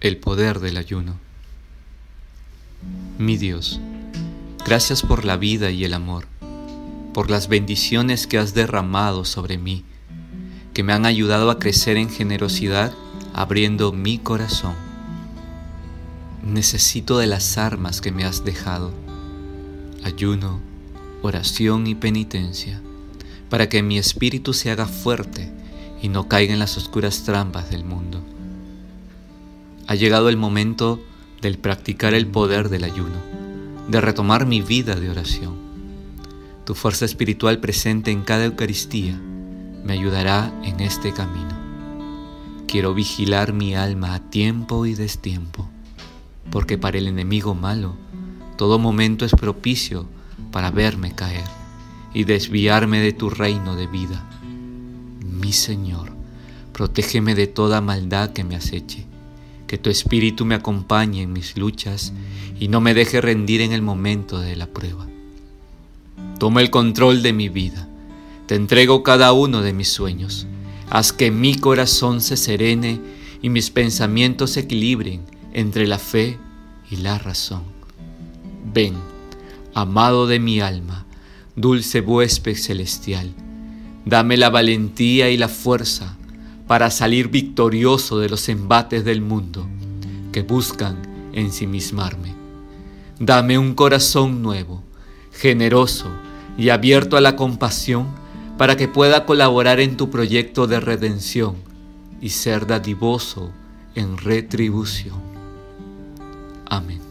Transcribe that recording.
El poder del ayuno. Mi Dios, gracias por la vida y el amor, por las bendiciones que has derramado sobre mí, que me han ayudado a crecer en generosidad abriendo mi corazón. Necesito de las armas que me has dejado, ayuno, oración y penitencia, para que mi espíritu se haga fuerte y no caiga en las oscuras trampas del mundo. Ha llegado el momento del practicar el poder del ayuno, de retomar mi vida de oración. Tu fuerza espiritual presente en cada Eucaristía me ayudará en este camino. Quiero vigilar mi alma a tiempo y destiempo, porque para el enemigo malo todo momento es propicio para verme caer y desviarme de tu reino de vida. Mi Señor, protégeme de toda maldad que me aceche que tu espíritu me acompañe en mis luchas y no me deje rendir en el momento de la prueba. Toma el control de mi vida, te entrego cada uno de mis sueños, haz que mi corazón se serene y mis pensamientos se equilibren entre la fe y la razón. Ven, amado de mi alma, dulce huésped celestial, dame la valentía y la fuerza para salir victorioso de los embates del mundo que buscan ensimismarme. Dame un corazón nuevo, generoso y abierto a la compasión para que pueda colaborar en tu proyecto de redención y ser dadivoso en retribución. Amén.